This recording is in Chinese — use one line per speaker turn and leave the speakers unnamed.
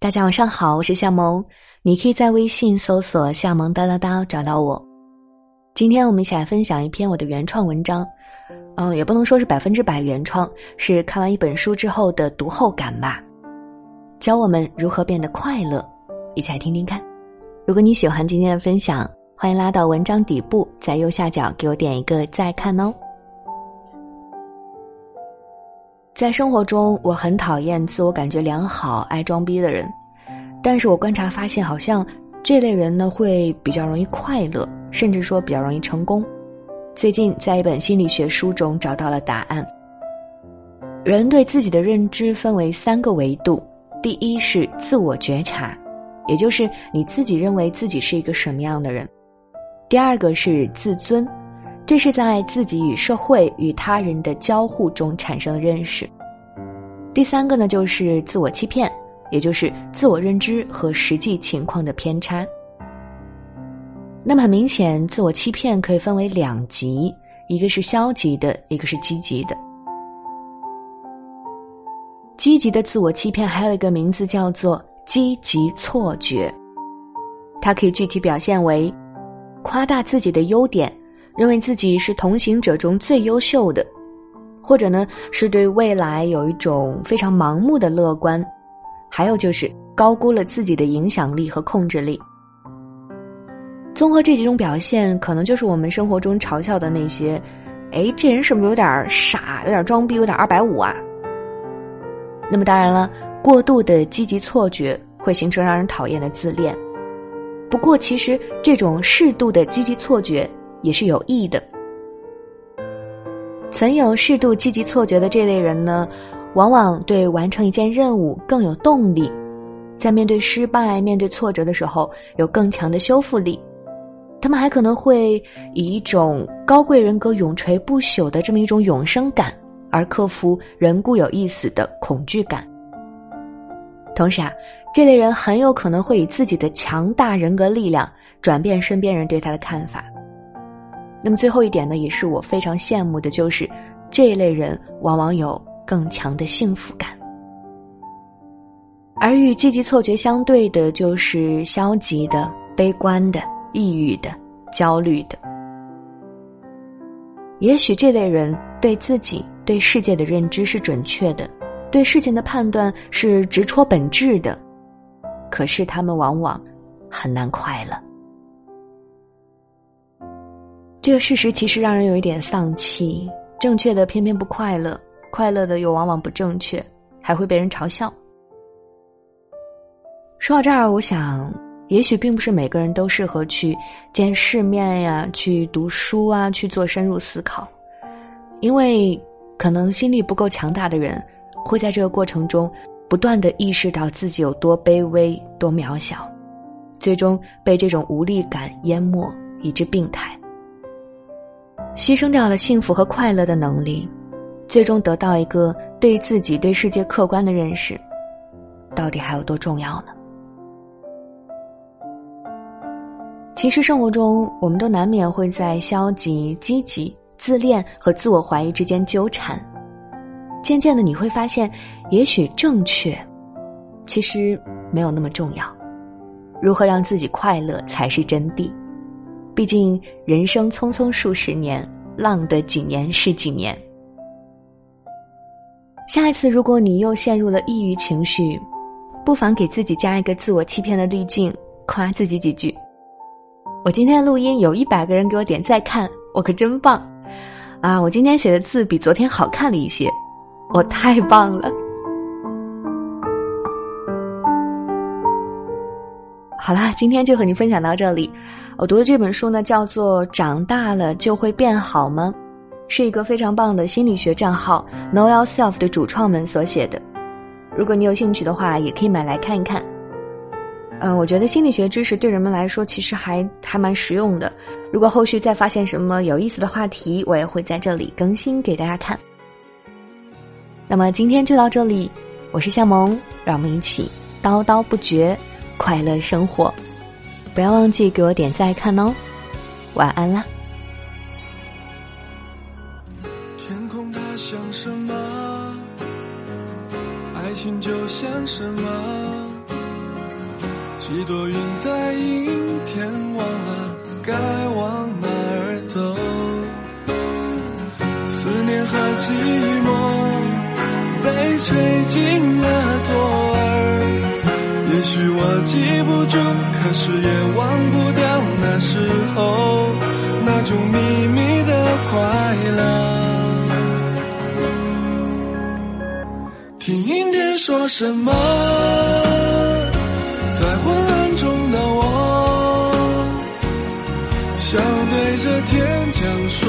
大家晚上好，我是夏萌，你可以在微信搜索“夏萌哒哒哒”找到我。今天我们一起来分享一篇我的原创文章，嗯，也不能说是百分之百原创，是看完一本书之后的读后感吧。教我们如何变得快乐，一起来听听看。如果你喜欢今天的分享，欢迎拉到文章底部，在右下角给我点一个再看哦。在生活中，我很讨厌自我感觉良好、爱装逼的人，但是我观察发现，好像这类人呢会比较容易快乐，甚至说比较容易成功。最近在一本心理学书中找到了答案：人对自己的认知分为三个维度，第一是自我觉察，也就是你自己认为自己是一个什么样的人；第二个是自尊。这是在自己与社会与他人的交互中产生的认识。第三个呢，就是自我欺骗，也就是自我认知和实际情况的偏差。那么很明显，自我欺骗可以分为两极，一个是消极的，一个是积极的。积极的自我欺骗还有一个名字叫做积极错觉，它可以具体表现为夸大自己的优点。认为自己是同行者中最优秀的，或者呢是对未来有一种非常盲目的乐观，还有就是高估了自己的影响力和控制力。综合这几种表现，可能就是我们生活中嘲笑的那些，哎，这人是不是有点傻，有点装逼，有点二百五啊？那么当然了，过度的积极错觉会形成让人讨厌的自恋。不过，其实这种适度的积极错觉。也是有益的。存有适度积极错觉的这类人呢，往往对完成一件任务更有动力，在面对失败、面对挫折的时候有更强的修复力。他们还可能会以一种高贵人格永垂不朽的这么一种永生感，而克服人固有一死的恐惧感。同时啊，这类人很有可能会以自己的强大人格力量转变身边人对他的看法。那么最后一点呢，也是我非常羡慕的，就是这一类人往往有更强的幸福感，而与积极错觉相对的，就是消极的、悲观的、抑郁的、焦虑的。也许这类人对自己、对世界的认知是准确的，对事情的判断是直戳本质的，可是他们往往很难快乐。这个事实其实让人有一点丧气，正确的偏偏不快乐，快乐的又往往不正确，还会被人嘲笑。说到这儿，我想，也许并不是每个人都适合去见世面呀，去读书啊，去做深入思考，因为可能心力不够强大的人，会在这个过程中不断的意识到自己有多卑微、多渺小，最终被这种无力感淹没，以致病态。牺牲掉了幸福和快乐的能力，最终得到一个对自己、对世界客观的认识，到底还有多重要呢？其实生活中，我们都难免会在消极、积极、自恋和自我怀疑之间纠缠。渐渐的，你会发现，也许正确，其实没有那么重要。如何让自己快乐才是真谛。毕竟人生匆匆数十年，浪得几年是几年。下一次如果你又陷入了抑郁情绪，不妨给自己加一个自我欺骗的滤镜，夸自己几句。我今天录音有一百个人给我点赞看，我可真棒！啊，我今天写的字比昨天好看了一些，我太棒了。好啦，今天就和你分享到这里。我读的这本书呢，叫做《长大了就会变好吗》，是一个非常棒的心理学账号 Know Yourself 的主创们所写的。如果你有兴趣的话，也可以买来看一看。嗯，我觉得心理学知识对人们来说其实还还蛮实用的。如果后续再发现什么有意思的话题，我也会在这里更新给大家看。那么今天就到这里，我是夏萌，让我们一起叨叨不绝。快乐生活，不要忘记给我点赞看哦。晚安啦。
天空它像什么？爱情就像什么？几朵云在阴天忘了该往哪儿走，思念和寂寞被吹进了。我记不住可是也忘不掉那时候那种秘密的快乐。听阴天说什么在昏暗中的我想对着天讲说